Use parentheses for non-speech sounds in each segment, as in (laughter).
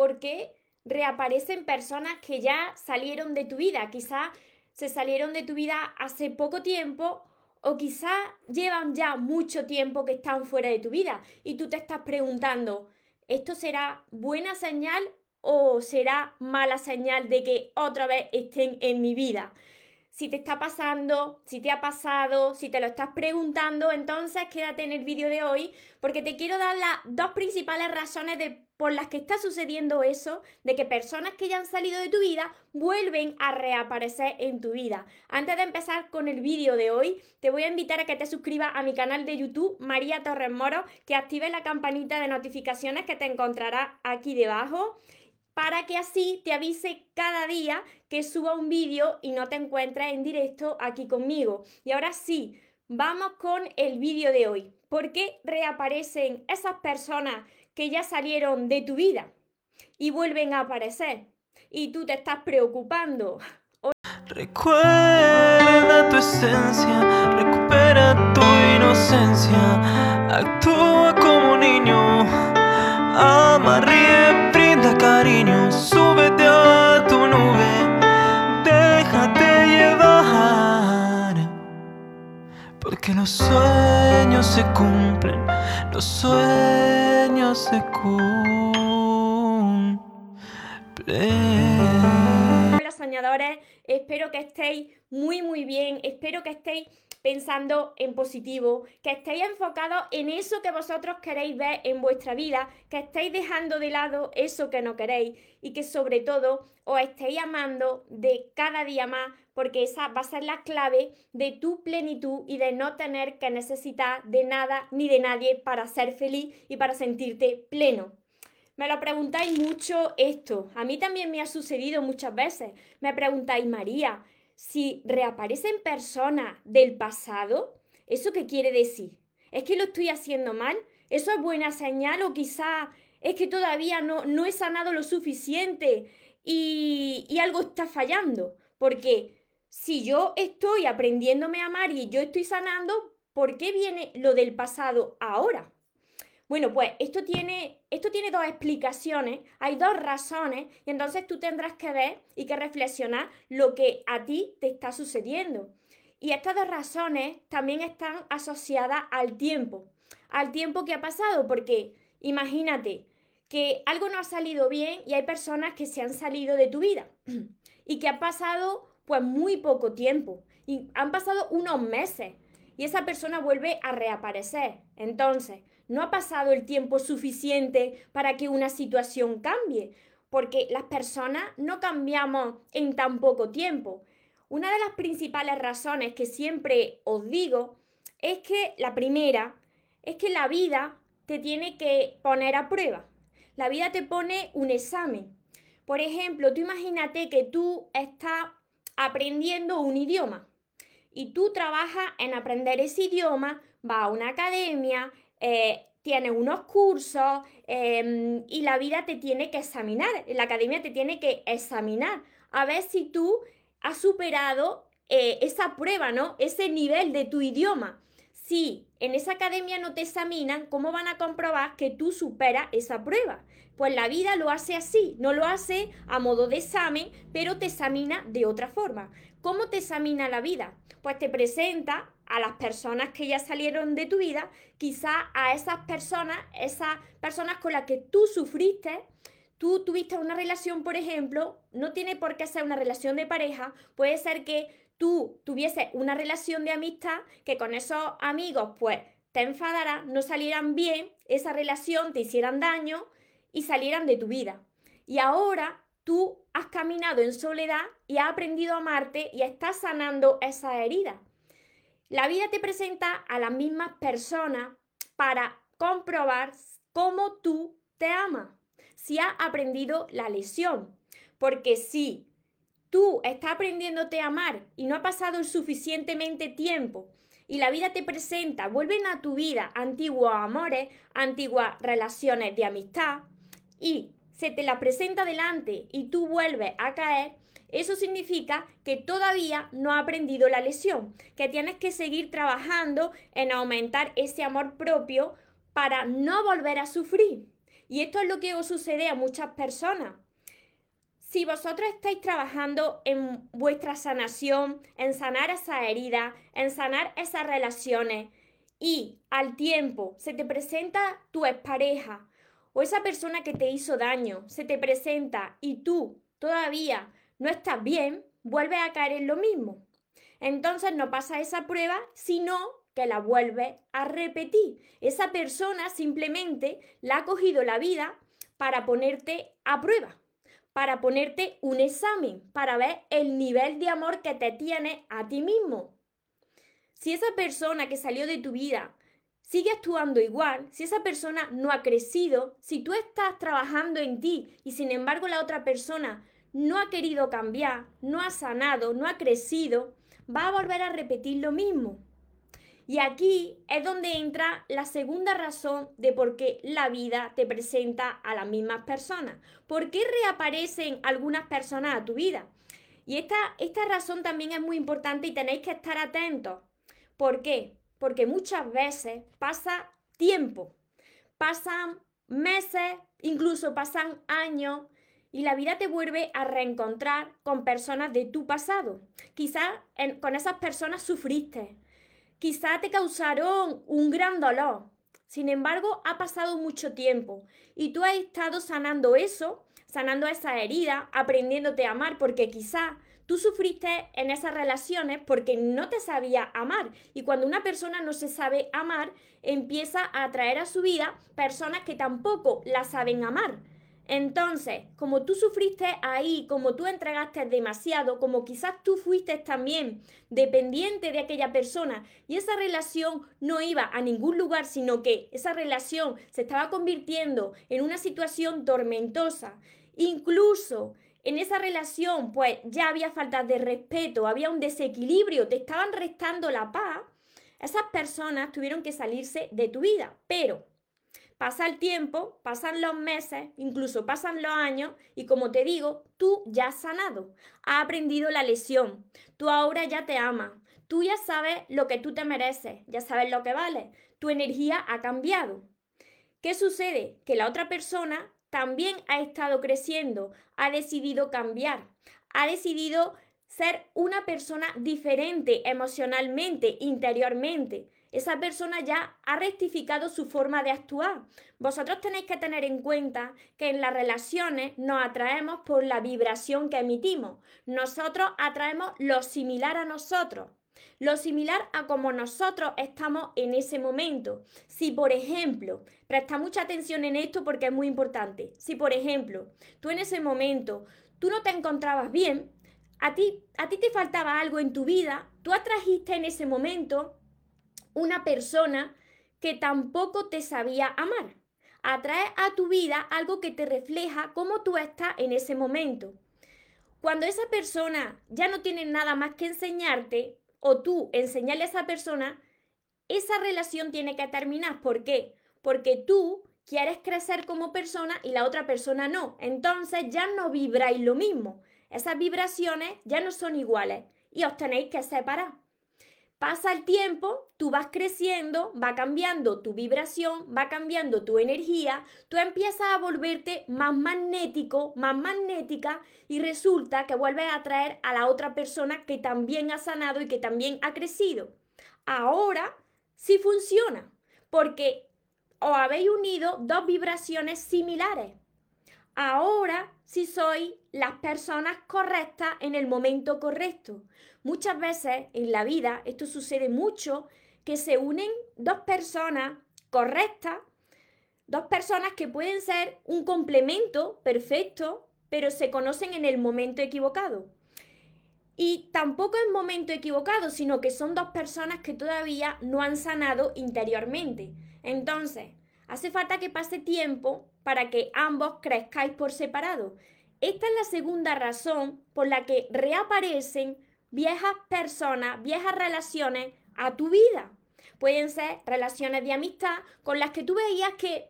porque reaparecen personas que ya salieron de tu vida, quizás se salieron de tu vida hace poco tiempo o quizás llevan ya mucho tiempo que están fuera de tu vida y tú te estás preguntando, ¿esto será buena señal o será mala señal de que otra vez estén en mi vida? Si te está pasando, si te ha pasado, si te lo estás preguntando, entonces quédate en el vídeo de hoy porque te quiero dar las dos principales razones de, por las que está sucediendo eso, de que personas que ya han salido de tu vida vuelven a reaparecer en tu vida. Antes de empezar con el vídeo de hoy, te voy a invitar a que te suscribas a mi canal de YouTube, María Torres Moro, que actives la campanita de notificaciones que te encontrarás aquí debajo para que así te avise cada día que suba un vídeo y no te encuentres en directo aquí conmigo. Y ahora sí, vamos con el vídeo de hoy. ¿Por qué reaparecen esas personas que ya salieron de tu vida y vuelven a aparecer? Y tú te estás preocupando. Recuerda tu esencia, recupera tu inocencia, actúa como niño, ama, Los sueños se cumplen, los sueños se cumplen. Hola soñadores, espero que estéis muy muy bien, espero que estéis pensando en positivo, que estéis enfocados en eso que vosotros queréis ver en vuestra vida, que estéis dejando de lado eso que no queréis y que sobre todo os estéis amando de cada día más porque esa va a ser la clave de tu plenitud y de no tener que necesitar de nada ni de nadie para ser feliz y para sentirte pleno. Me lo preguntáis mucho esto. A mí también me ha sucedido muchas veces. Me preguntáis, María, si reaparecen personas del pasado, ¿eso qué quiere decir? ¿Es que lo estoy haciendo mal? ¿Eso es buena señal o quizá es que todavía no, no he sanado lo suficiente y, y algo está fallando? Porque si yo estoy aprendiéndome a amar y yo estoy sanando, ¿por qué viene lo del pasado ahora? Bueno, pues esto tiene, esto tiene dos explicaciones, hay dos razones, y entonces tú tendrás que ver y que reflexionar lo que a ti te está sucediendo. Y estas dos razones también están asociadas al tiempo, al tiempo que ha pasado, porque imagínate que algo no ha salido bien y hay personas que se han salido de tu vida (clears throat) y que ha pasado pues muy poco tiempo y han pasado unos meses y esa persona vuelve a reaparecer. Entonces, no ha pasado el tiempo suficiente para que una situación cambie, porque las personas no cambiamos en tan poco tiempo. Una de las principales razones que siempre os digo es que la primera es que la vida te tiene que poner a prueba. La vida te pone un examen. Por ejemplo, tú imagínate que tú estás aprendiendo un idioma y tú trabajas en aprender ese idioma, vas a una academia, eh, tienes unos cursos em, y la vida te tiene que examinar, la academia te tiene que examinar a ver si tú has superado eh, esa prueba, ¿no? Ese nivel de tu idioma. Si en esa academia no te examinan, ¿cómo van a comprobar que tú superas esa prueba? Pues la vida lo hace así, no lo hace a modo de examen, pero te examina de otra forma. ¿Cómo te examina la vida? Pues te presenta a las personas que ya salieron de tu vida, quizá a esas personas, esas personas con las que tú sufriste, tú tuviste una relación, por ejemplo, no tiene por qué ser una relación de pareja, puede ser que tú tuvieses una relación de amistad, que con esos amigos pues te enfadaras, no salieran bien, esa relación te hicieran daño y salieran de tu vida. Y ahora tú has caminado en soledad y has aprendido a amarte y estás sanando esa herida. La vida te presenta a las mismas personas para comprobar cómo tú te amas, si has aprendido la lesión. Porque si tú estás aprendiéndote a amar y no ha pasado suficientemente tiempo y la vida te presenta, vuelven a tu vida antiguos amores, antiguas relaciones de amistad y se te la presenta delante y tú vuelves a caer, eso significa que todavía no has aprendido la lesión, que tienes que seguir trabajando en aumentar ese amor propio para no volver a sufrir. Y esto es lo que sucede a muchas personas. Si vosotros estáis trabajando en vuestra sanación, en sanar esa herida, en sanar esas relaciones, y al tiempo se te presenta tu expareja o esa persona que te hizo daño, se te presenta y tú todavía no estás bien, vuelve a caer en lo mismo. Entonces no pasa esa prueba, sino que la vuelve a repetir. Esa persona simplemente la ha cogido la vida para ponerte a prueba para ponerte un examen, para ver el nivel de amor que te tiene a ti mismo. Si esa persona que salió de tu vida sigue actuando igual, si esa persona no ha crecido, si tú estás trabajando en ti y sin embargo la otra persona no ha querido cambiar, no ha sanado, no ha crecido, va a volver a repetir lo mismo. Y aquí es donde entra la segunda razón de por qué la vida te presenta a las mismas personas. ¿Por qué reaparecen algunas personas a tu vida? Y esta, esta razón también es muy importante y tenéis que estar atentos. ¿Por qué? Porque muchas veces pasa tiempo, pasan meses, incluso pasan años y la vida te vuelve a reencontrar con personas de tu pasado. Quizás con esas personas sufriste, quizá te causaron un gran dolor. Sin embargo, ha pasado mucho tiempo y tú has estado sanando eso, sanando esa herida, aprendiéndote a amar, porque quizá tú sufriste en esas relaciones porque no te sabía amar. Y cuando una persona no se sabe amar, empieza a atraer a su vida personas que tampoco la saben amar. Entonces, como tú sufriste ahí, como tú entregaste demasiado, como quizás tú fuiste también dependiente de aquella persona y esa relación no iba a ningún lugar, sino que esa relación se estaba convirtiendo en una situación tormentosa, incluso en esa relación pues ya había falta de respeto, había un desequilibrio, te estaban restando la paz, esas personas tuvieron que salirse de tu vida, pero Pasa el tiempo, pasan los meses, incluso pasan los años y como te digo, tú ya has sanado, has aprendido la lesión, tú ahora ya te amas, tú ya sabes lo que tú te mereces, ya sabes lo que vale, tu energía ha cambiado. ¿Qué sucede? Que la otra persona también ha estado creciendo, ha decidido cambiar, ha decidido ser una persona diferente emocionalmente, interiormente esa persona ya ha rectificado su forma de actuar. Vosotros tenéis que tener en cuenta que en las relaciones nos atraemos por la vibración que emitimos. Nosotros atraemos lo similar a nosotros. Lo similar a como nosotros estamos en ese momento. Si, por ejemplo, presta mucha atención en esto porque es muy importante. Si, por ejemplo, tú en ese momento, tú no te encontrabas bien, a ti, a ti te faltaba algo en tu vida, tú atrajiste en ese momento una persona que tampoco te sabía amar. Atrae a tu vida algo que te refleja cómo tú estás en ese momento. Cuando esa persona ya no tiene nada más que enseñarte o tú enseñarle a esa persona, esa relación tiene que terminar. ¿Por qué? Porque tú quieres crecer como persona y la otra persona no. Entonces ya no vibráis lo mismo. Esas vibraciones ya no son iguales y os tenéis que separar. Pasa el tiempo, tú vas creciendo, va cambiando tu vibración, va cambiando tu energía, tú empiezas a volverte más magnético, más magnética y resulta que vuelves a atraer a la otra persona que también ha sanado y que también ha crecido. Ahora sí funciona, porque os habéis unido dos vibraciones similares. Ahora sí sois las personas correctas en el momento correcto. Muchas veces en la vida, esto sucede mucho, que se unen dos personas correctas, dos personas que pueden ser un complemento perfecto, pero se conocen en el momento equivocado. Y tampoco es momento equivocado, sino que son dos personas que todavía no han sanado interiormente. Entonces, hace falta que pase tiempo para que ambos crezcáis por separado. Esta es la segunda razón por la que reaparecen viejas personas, viejas relaciones a tu vida. Pueden ser relaciones de amistad con las que tú veías que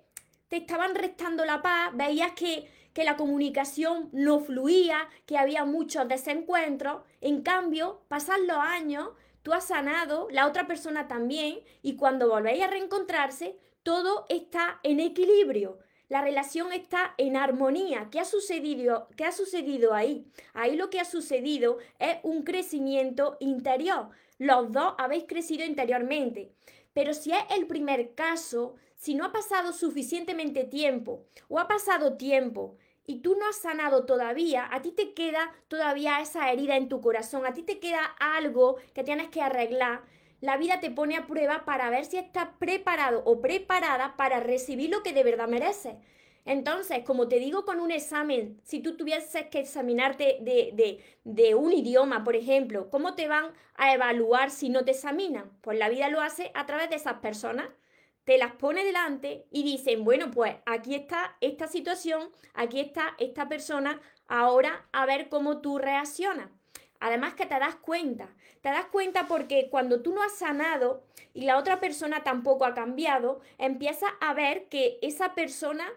te estaban restando la paz, veías que, que la comunicación no fluía, que había muchos desencuentros. En cambio, pasan los años, tú has sanado, la otra persona también, y cuando volvéis a reencontrarse, todo está en equilibrio. La relación está en armonía. ¿Qué ha sucedido? ¿Qué ha sucedido ahí? Ahí lo que ha sucedido es un crecimiento interior. Los dos habéis crecido interiormente. Pero si es el primer caso, si no ha pasado suficientemente tiempo o ha pasado tiempo y tú no has sanado todavía, a ti te queda todavía esa herida en tu corazón, a ti te queda algo que tienes que arreglar, la vida te pone a prueba para ver si estás preparado o preparada para recibir lo que de verdad mereces. Entonces, como te digo con un examen, si tú tuvieses que examinarte de, un idioma, por ejemplo, ¿cómo te van a evaluar si no te examinan? Pues la vida lo hace a través de esas personas. Te las pone delante y dicen, bueno, pues aquí está esta situación, aquí está esta persona, ahora a ver cómo tú reaccionas. Además que te das cuenta, te das cuenta porque cuando tú no has sanado y la otra persona tampoco ha cambiado, empiezas a ver que esa persona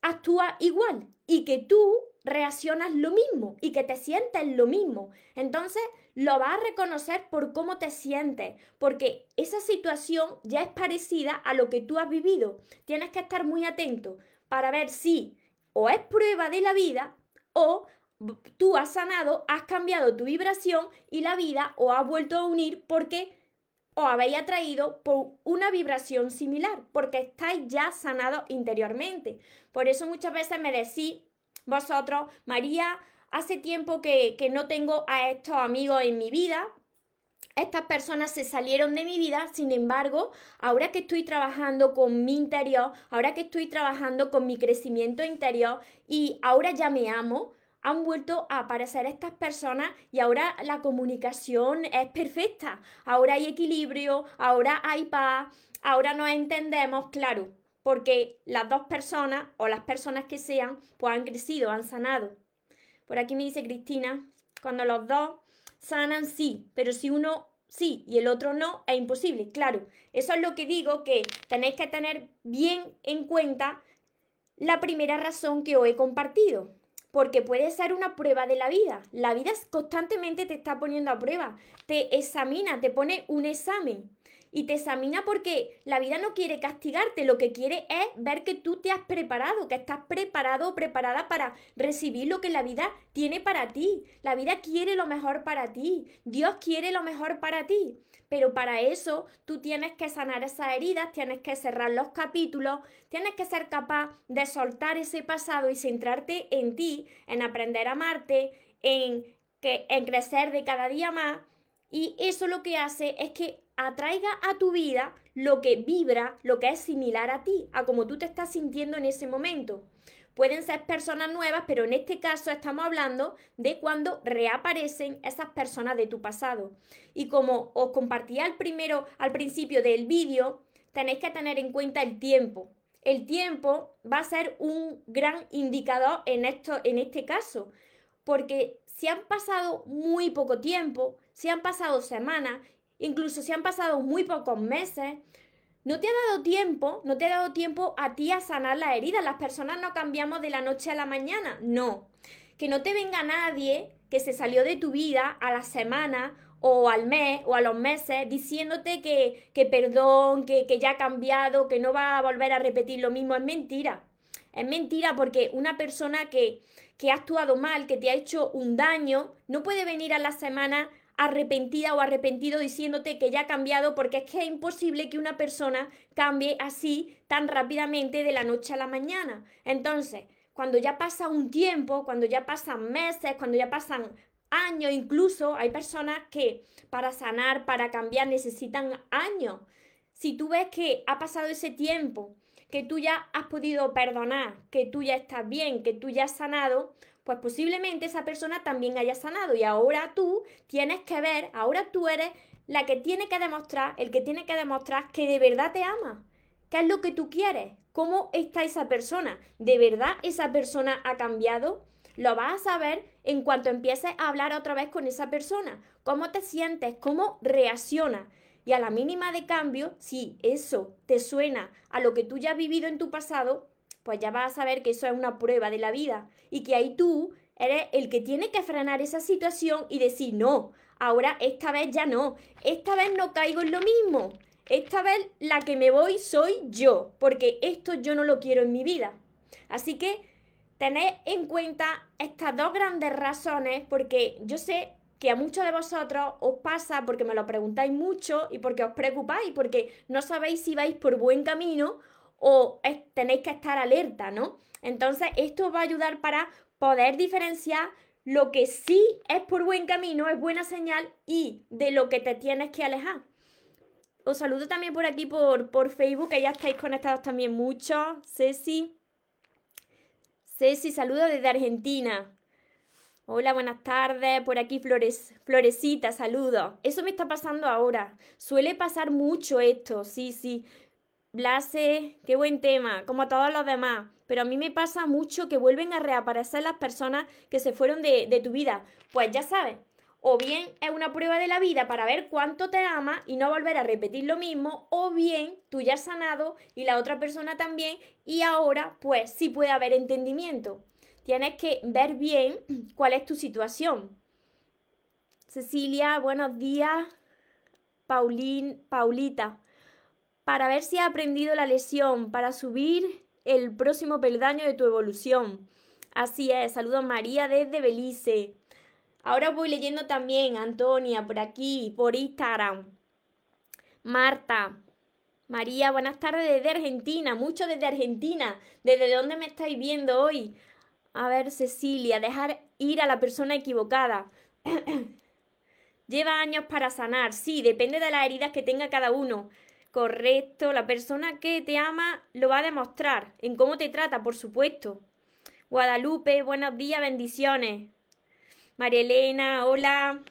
actúa igual y que tú reaccionas lo mismo y que te sientes lo mismo. Entonces lo vas a reconocer por cómo te sientes, porque esa situación ya es parecida a lo que tú has vivido. Tienes que estar muy atento para ver si o es prueba de la vida o tú has sanado, has cambiado tu vibración y la vida os ha vuelto a unir porque os habéis atraído por una vibración similar, porque estáis ya sanados interiormente. Por eso muchas veces me decís vosotros, María, hace tiempo que, que no tengo a estos amigos en mi vida, estas personas se salieron de mi vida, sin embargo, ahora que estoy trabajando con mi interior, ahora que estoy trabajando con mi crecimiento interior y ahora ya me amo, han vuelto a aparecer estas personas y ahora la comunicación es perfecta. Ahora hay equilibrio, ahora hay paz, ahora nos entendemos, claro, porque las dos personas o las personas que sean, pues han crecido, han sanado. Por aquí me dice Cristina, cuando los dos sanan, sí, pero si uno sí y el otro no, es imposible. Claro, eso es lo que digo, que tenéis que tener bien en cuenta la primera razón que os he compartido porque puede ser una prueba de la vida. La vida constantemente te está poniendo a prueba, te examina, te pone un examen y te examina porque la vida no quiere castigarte, lo que quiere es ver que tú te has preparado, que estás preparado o preparada para recibir lo que la vida tiene para ti. La vida quiere lo mejor para ti, Dios quiere lo mejor para ti. Pero para eso tú tienes que sanar esas heridas, tienes que cerrar los capítulos, tienes que ser capaz de soltar ese pasado y centrarte en ti, en aprender a amarte, en, que, en crecer de cada día más. Y eso lo que hace es que atraiga a tu vida lo que vibra, lo que es similar a ti, a como tú te estás sintiendo en ese momento. Pueden ser personas nuevas, pero en este caso estamos hablando de cuando reaparecen esas personas de tu pasado. Y como os compartí al primero, al principio del vídeo, tenéis que tener en cuenta el tiempo. El tiempo va a ser un gran indicador en, esto, en este caso, porque si han pasado muy poco tiempo, si han pasado semanas, incluso si han pasado muy pocos meses, no te ha dado tiempo, no te ha dado tiempo a ti a sanar la herida. Las personas no cambiamos de la noche a la mañana, no. Que no te venga nadie que se salió de tu vida a la semana o al mes o a los meses diciéndote que, que perdón, que, que ya ha cambiado, que no va a volver a repetir lo mismo. Es mentira. Es mentira porque una persona que, que ha actuado mal, que te ha hecho un daño, no puede venir a la semana arrepentida o arrepentido diciéndote que ya ha cambiado, porque es que es imposible que una persona cambie así tan rápidamente de la noche a la mañana. Entonces, cuando ya pasa un tiempo, cuando ya pasan meses, cuando ya pasan años, incluso hay personas que para sanar, para cambiar, necesitan años. Si tú ves que ha pasado ese tiempo, que tú ya has podido perdonar, que tú ya estás bien, que tú ya has sanado, pues posiblemente esa persona también haya sanado y ahora tú tienes que ver, ahora tú eres la que tiene que demostrar, el que tiene que demostrar que de verdad te ama. ¿Qué es lo que tú quieres? ¿Cómo está esa persona? ¿De verdad esa persona ha cambiado? Lo vas a saber en cuanto empieces a hablar otra vez con esa persona. ¿Cómo te sientes? ¿Cómo reacciona? Y a la mínima de cambio, si eso te suena a lo que tú ya has vivido en tu pasado, pues ya vas a saber que eso es una prueba de la vida y que ahí tú eres el que tiene que frenar esa situación y decir, no, ahora esta vez ya no, esta vez no caigo en lo mismo, esta vez la que me voy soy yo, porque esto yo no lo quiero en mi vida. Así que tened en cuenta estas dos grandes razones porque yo sé que a muchos de vosotros os pasa porque me lo preguntáis mucho y porque os preocupáis, porque no sabéis si vais por buen camino o tenéis que estar alerta, ¿no? Entonces, esto va a ayudar para poder diferenciar lo que sí es por buen camino, es buena señal y de lo que te tienes que alejar. Os saludo también por aquí por, por Facebook, que ya estáis conectados también mucho. Ceci. Ceci, saludo desde Argentina. Hola, buenas tardes. Por aquí Flores, Florecita, saludos. Eso me está pasando ahora. Suele pasar mucho esto, sí, sí. Blase, qué buen tema, como todos los demás. Pero a mí me pasa mucho que vuelven a reaparecer las personas que se fueron de, de tu vida. Pues ya sabes, o bien es una prueba de la vida para ver cuánto te ama y no volver a repetir lo mismo, o bien tú ya has sanado y la otra persona también y ahora pues sí puede haber entendimiento. Tienes que ver bien (clears throat) cuál es tu situación. Cecilia, buenos días. Paulín, Paulita, para ver si has aprendido la lección, para subir el próximo peldaño de tu evolución. Así es, saludos María desde Belice. Ahora voy leyendo también, Antonia, por aquí, por Instagram. Marta. María, buenas tardes desde Argentina, mucho desde Argentina. ¿Desde dónde me estáis viendo hoy? A ver, Cecilia, dejar ir a la persona equivocada. (clears throat) Lleva años para sanar, sí, depende de las heridas que tenga cada uno. Correcto, la persona que te ama lo va a demostrar, en cómo te trata, por supuesto. Guadalupe, buenos días, bendiciones. María Elena, hola.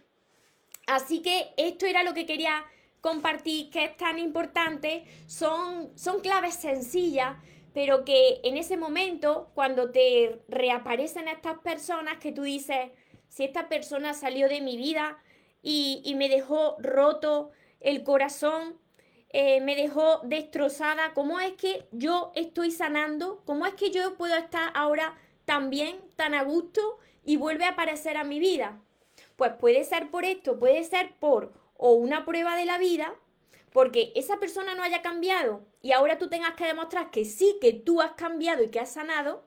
Así que esto era lo que quería compartir, que es tan importante. Son, son claves sencillas, pero que en ese momento, cuando te reaparecen estas personas, que tú dices, si esta persona salió de mi vida y, me dejó roto el corazón, eh, me dejó destrozada, ¿cómo es que yo estoy sanando? ¿Cómo es que yo puedo estar ahora tan bien, tan a gusto y vuelve a aparecer a mi vida? Pues puede ser por esto, puede ser por o una prueba de la vida, porque esa persona no haya cambiado y ahora tú tengas que demostrar que sí, que tú has cambiado y que has sanado,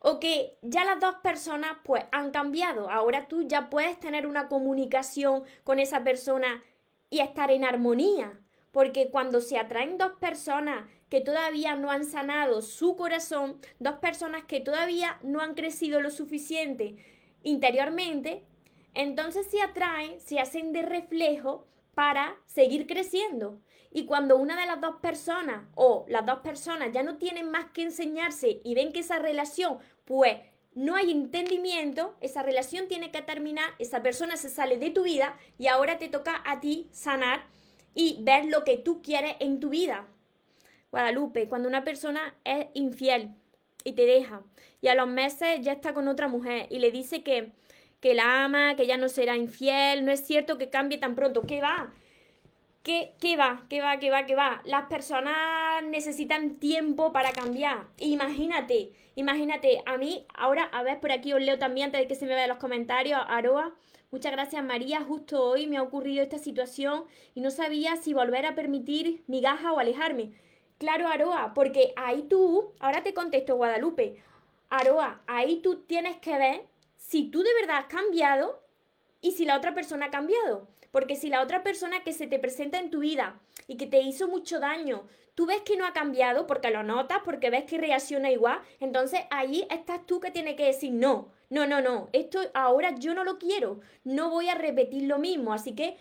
o que ya las dos personas pues han cambiado, ahora tú ya puedes tener una comunicación con esa persona y estar en armonía, porque cuando se atraen dos personas que todavía no han sanado su corazón, dos personas que todavía no han crecido lo suficiente interiormente, entonces se atraen, se hacen de reflejo para seguir creciendo. Y cuando una de las dos personas o las dos personas ya no tienen más que enseñarse y ven que esa relación, pues no hay entendimiento, esa relación tiene que terminar, esa persona se sale de tu vida y ahora te toca a ti sanar y ver lo que tú quieres en tu vida. Guadalupe, cuando una persona es infiel y te deja y a los meses ya está con otra mujer y le dice que, que la ama, que ya no será infiel, no es cierto que cambie tan pronto, ¿qué va? ¿Qué, ¿Qué, va? ¿Qué va? ¿Qué va? ¿Qué va? Las personas necesitan tiempo para cambiar. Imagínate, imagínate, a mí, ahora, a ver, por aquí os leo también antes de que se me vean los comentarios, Aroa. Muchas gracias María, justo hoy me ha ocurrido esta situación y no sabía si volver a permitir migaja o alejarme. Claro, Aroa, porque ahí tú, ahora te contesto Guadalupe, Aroa, ahí tú tienes que ver si tú de verdad has cambiado y si la otra persona ha cambiado. Porque si la otra persona que se te presenta en tu vida y que te hizo mucho daño, tú ves que no ha cambiado porque lo notas, porque ves que reacciona igual, entonces ahí estás tú que tienes que decir no, no, no, no, esto ahora yo no lo quiero, no voy a repetir lo mismo. Así que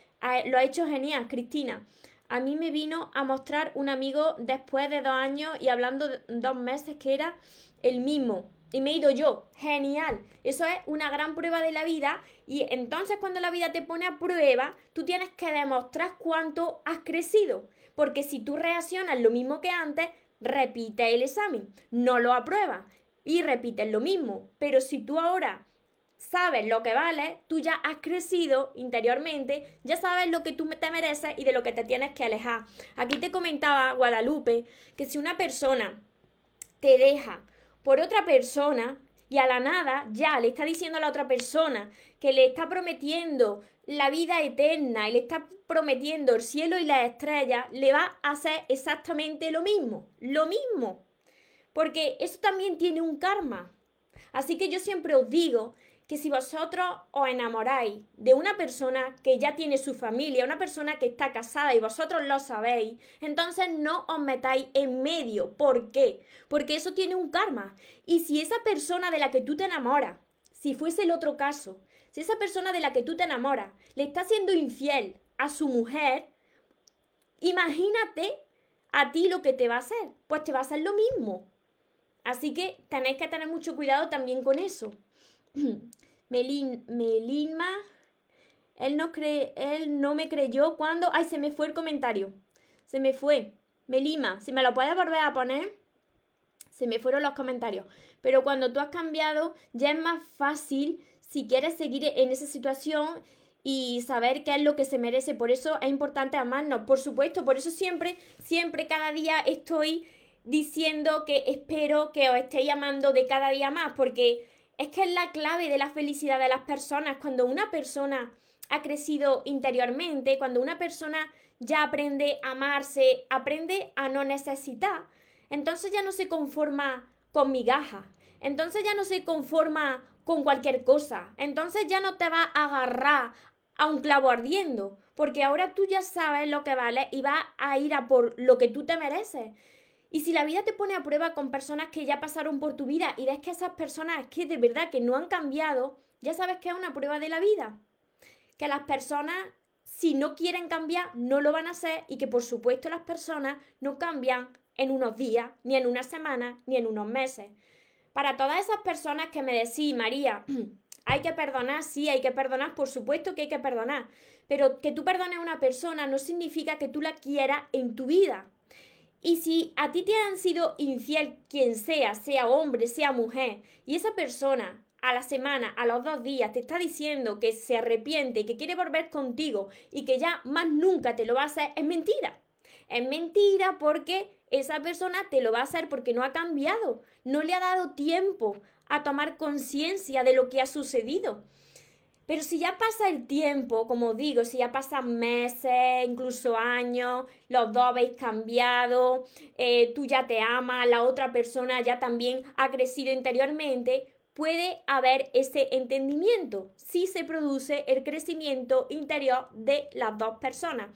lo ha hecho genial, Cristina. A mí me vino a mostrar un amigo después de dos años y hablando de dos meses que era el mismo. Y me he ido yo. Genial. Eso es una gran prueba de la vida. Y entonces cuando la vida te pone a prueba, tú tienes que demostrar cuánto has crecido. Porque si tú reaccionas lo mismo que antes, repite el examen. No lo apruebas. Y repites lo mismo. Pero si tú ahora sabes lo que vale, tú ya has crecido interiormente, ya sabes lo que tú te mereces y de lo que te tienes que alejar. Aquí te comentaba Guadalupe que si una persona te deja por otra persona y a la nada ya le está diciendo a la otra persona que le está prometiendo la vida eterna y le está prometiendo el cielo y las estrellas, le va a hacer exactamente lo mismo, lo mismo. Porque eso también tiene un karma. Así que yo siempre os digo que si vosotros os enamoráis de una persona que ya tiene su familia, una persona que está casada y vosotros lo sabéis, entonces no os metáis en medio. ¿Por qué? Porque eso tiene un karma. Y si esa persona de la que tú te enamoras, si fuese el otro caso, si esa persona de la que tú te enamoras le está siendo infiel a su mujer, imagínate a ti lo que te va a hacer. Pues te va a hacer lo mismo. Así que tenéis que tener mucho cuidado también con eso. (clears throat) Melin, Melinma, él no, cree, él no me creyó cuando... Ay, se me fue el comentario. Se me fue. Melima, si me lo puedes volver a poner. Se me fueron los comentarios. Pero cuando tú has cambiado, ya es más fácil si quieres seguir en esa situación y saber qué es lo que se merece. Por eso es importante amarnos, por supuesto. Por eso siempre, siempre, cada día estoy diciendo que espero que os estéis amando de cada día más, porque es que es la clave de la felicidad de las personas. Cuando una persona ha crecido interiormente, cuando una persona ya aprende a amarse, aprende a no necesitar, entonces ya no se conforma con migajas, entonces ya no se conforma con cualquier cosa, entonces ya no te va a agarrar a un clavo ardiendo, porque ahora tú ya sabes lo que vale y vas a ir a por lo que tú te mereces. Y si la vida te pone a prueba con personas que ya pasaron por tu vida y ves que esas personas es que de verdad que no han cambiado, ya sabes que es una prueba de la vida. Que las personas, si no quieren cambiar, no lo van a hacer y que por supuesto las personas no cambian en unos días, ni en una semana, ni en unos meses. Para todas esas personas que me decís, María, (clears throat) hay que perdonar, sí, hay que perdonar, por supuesto que hay que perdonar, pero que tú perdones a una persona no significa que tú la quieras en tu vida. Y si a ti te han sido infiel quien sea, sea hombre, sea mujer, y esa persona a la semana, a los dos días, te está diciendo que se arrepiente, que quiere volver contigo y que ya más nunca te lo va a hacer, es mentira. Es mentira porque esa persona te lo va a hacer porque no ha cambiado, no le ha dado tiempo a tomar conciencia de lo que ha sucedido. Pero si ya pasa el tiempo, como digo, si ya pasan meses, incluso años, los dos habéis cambiado, eh, tú ya te amas, la otra persona ya también ha crecido interiormente, puede haber ese entendimiento si se produce el crecimiento interior de las dos personas.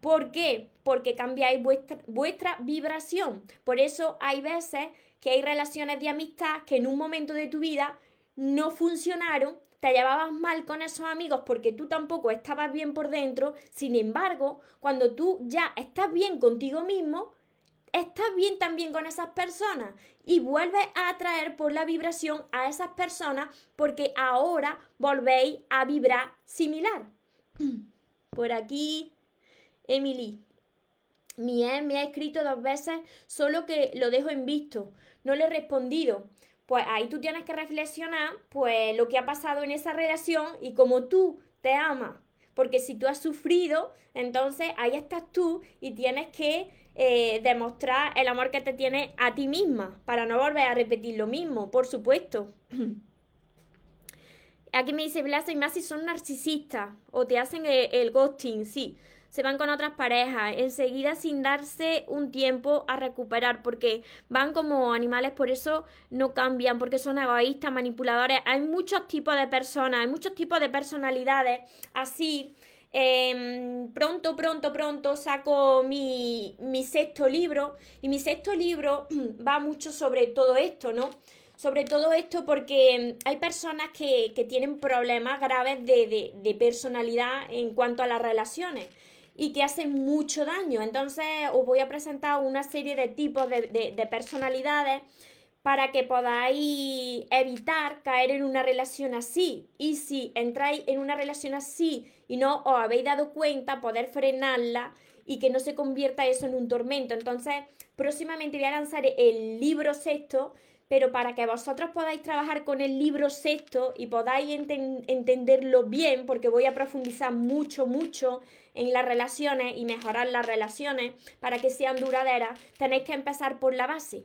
¿Por qué? Porque cambiáis vuestra, vuestra vibración. Por eso hay veces que hay relaciones de amistad que en un momento de tu vida no funcionaron te llevabas mal con esos amigos porque tú tampoco estabas bien por dentro, sin embargo, cuando tú ya estás bien contigo mismo, estás bien también con esas personas y vuelves a atraer por la vibración a esas personas porque ahora volvéis a vibrar similar. (clears throat) Por aquí, Emily. Mi ex me ha escrito dos veces, solo que lo dejo en visto. No le he respondido pues ahí tú tienes que reflexionar pues lo que ha pasado en esa relación y cómo tú te amas. Porque si tú has sufrido, entonces ahí estás tú y tienes que eh, demostrar el amor que te tiene a ti misma para no volver a repetir lo mismo, por supuesto. (clears throat) Aquí me dice Blas y más si son narcisistas o te hacen el ghosting, sí se van con otras parejas, enseguida sin darse un tiempo a recuperar, porque van como animales, por eso no cambian, porque son egoístas, manipuladores. Hay muchos tipos de personas, hay muchos tipos de personalidades así. Em, pronto, pronto, pronto saco mi, mi sexto libro y mi sexto libro (clears throat) va mucho sobre todo esto, ¿no? sobre todo esto porque hay personas que, que tienen problemas graves de, de, personalidad en cuanto a las relaciones y que hacen mucho daño. Entonces os voy a presentar una serie de tipos de, personalidades para que podáis evitar caer en una relación así. Y si entráis en una relación así y no os habéis dado cuenta, poder frenarla y que no se convierta eso en un tormento. Entonces, próximamente voy a lanzar el libro sexto pero para que vosotros podáis trabajar con el libro sexto y podáis entenderlo bien, porque voy a profundizar mucho, mucho en las relaciones y mejorar las relaciones para que sean duraderas, tenéis que empezar por la base.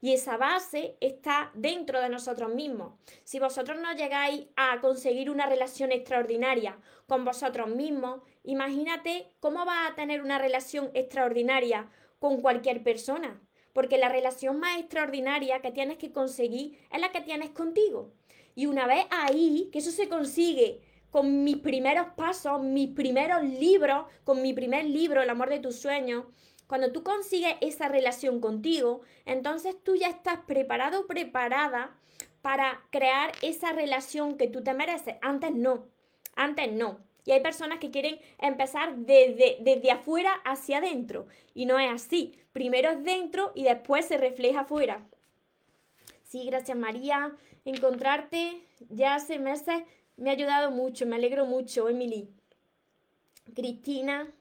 Y esa base está dentro de nosotros mismos. Si vosotros no llegáis a conseguir una relación extraordinaria con vosotros mismos, imagínate cómo va a tener una relación extraordinaria con cualquier persona porque la relación más extraordinaria que tienes que conseguir es la que tienes contigo. Y una vez ahí, que eso se consigue con mis primeros pasos, mis primeros libros, con mi primer libro, El amor de tus sueños, cuando tú consigues esa relación contigo, entonces tú ya estás preparado o preparada para crear esa relación que tú te mereces. Antes no, antes no. Y hay personas que quieren empezar desde, desde afuera hacia adentro. Y no es así. Primero es dentro y después se refleja afuera. Sí, gracias María. Encontrarte ya hace meses me ha ayudado mucho. Me alegro mucho, Emily. Cristina.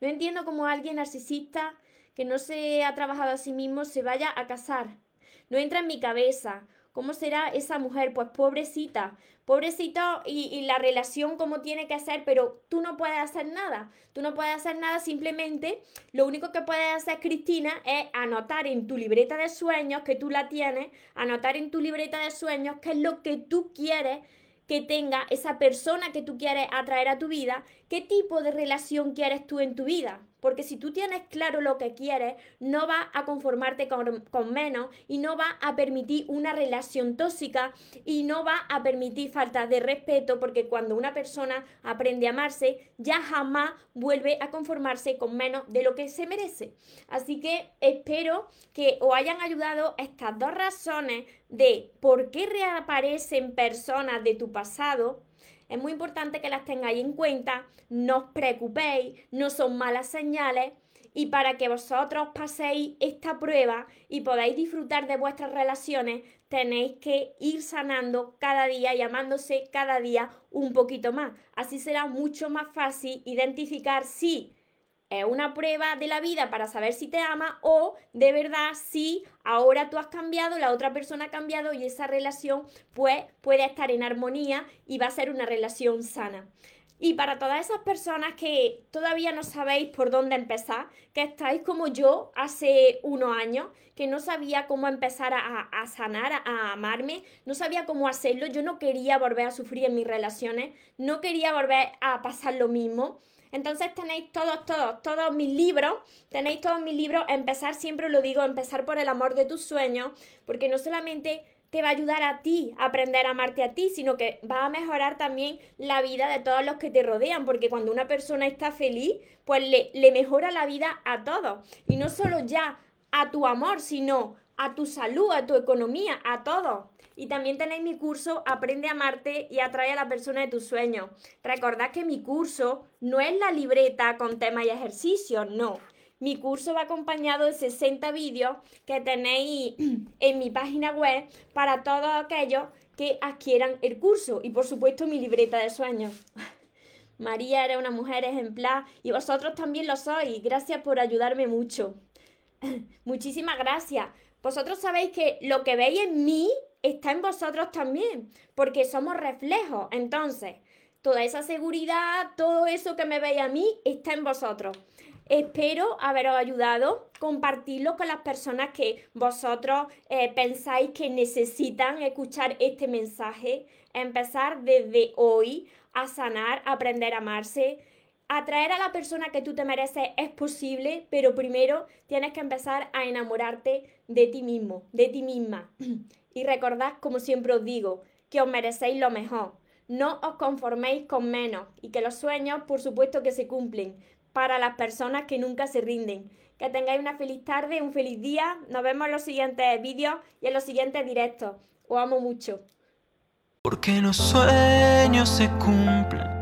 No entiendo cómo alguien narcisista que no se ha trabajado a sí mismo se vaya a casar. No entra en mi cabeza. ¿Cómo será esa mujer? Pues pobrecita, pobrecito y, la relación como tiene que ser, pero tú no puedes hacer nada. Tú no puedes hacer nada, simplemente lo único que puedes hacer, Cristina, es anotar en tu libreta de sueños, que tú la tienes, anotar en tu libreta de sueños qué es lo que tú quieres que tenga esa persona que tú quieres atraer a tu vida, qué tipo de relación quieres tú en tu vida. Porque si tú tienes claro lo que quieres, no vas a conformarte con, menos y no va a permitir una relación tóxica y no va a permitir falta de respeto porque cuando una persona aprende a amarse, ya jamás vuelve a conformarse con menos de lo que se merece. Así que espero que os hayan ayudado estas dos razones de por qué reaparecen personas de tu pasado es muy importante que las tengáis en cuenta, no os preocupéis, no son malas señales y para que vosotros paséis esta prueba y podáis disfrutar de vuestras relaciones, tenéis que ir sanando cada día y amándose cada día un poquito más. Así será mucho más fácil identificar si es una prueba de la vida para saber si te ama o de verdad si ahora tú has cambiado, la otra persona ha cambiado y esa relación pues puede estar en armonía y va a ser una relación sana. Y para todas esas personas que todavía no sabéis por dónde empezar, que estáis como yo hace unos años, que no sabía cómo empezar a, a, sanar, a amarme, no sabía cómo hacerlo, yo no quería volver a sufrir en mis relaciones, no quería volver a pasar lo mismo. Entonces tenéis todos, todos, todos mis libros, tenéis todos mis libros, empezar, siempre lo digo, empezar por el amor de tus sueños, porque no solamente te va a ayudar a ti a aprender a amarte a ti, sino que va a mejorar también la vida de todos los que te rodean, porque cuando una persona está feliz, pues le, le mejora la vida a todos. Y no solo ya a tu amor, sino a tu salud, a tu economía, a todos. Y también tenéis mi curso Aprende a amarte y atrae a la persona de tus sueños. Recordad que mi curso no es la libreta con temas y ejercicios, no. Mi curso va acompañado de 60 vídeos que tenéis (clears throat) en mi página web para todos aquellos que adquieran el curso y por supuesto mi libreta de sueños. (laughs) María era una mujer ejemplar y vosotros también lo sois. Gracias por ayudarme mucho. (laughs) Muchísimas gracias. Vosotros sabéis que lo que veis en mí está en vosotros también, porque somos reflejos. Entonces, toda esa seguridad, todo eso que me veis a mí, está en vosotros. Espero haberos ayudado, compartirlo con las personas que vosotros eh, pensáis que necesitan escuchar este mensaje, empezar desde hoy a sanar, a aprender a amarse, atraer a la persona que tú te mereces es posible, pero primero tienes que empezar a enamorarte de ti mismo, de ti misma. (clears throat) Y recordad, como siempre os digo, que os merecéis lo mejor. No os conforméis con menos y que los sueños, por supuesto que se cumplen para las personas que nunca se rinden. Que tengáis una feliz tarde, un feliz día. Nos vemos en los siguientes vídeos y en los siguientes directos. Os amo mucho. Porque los sueños se cumplen,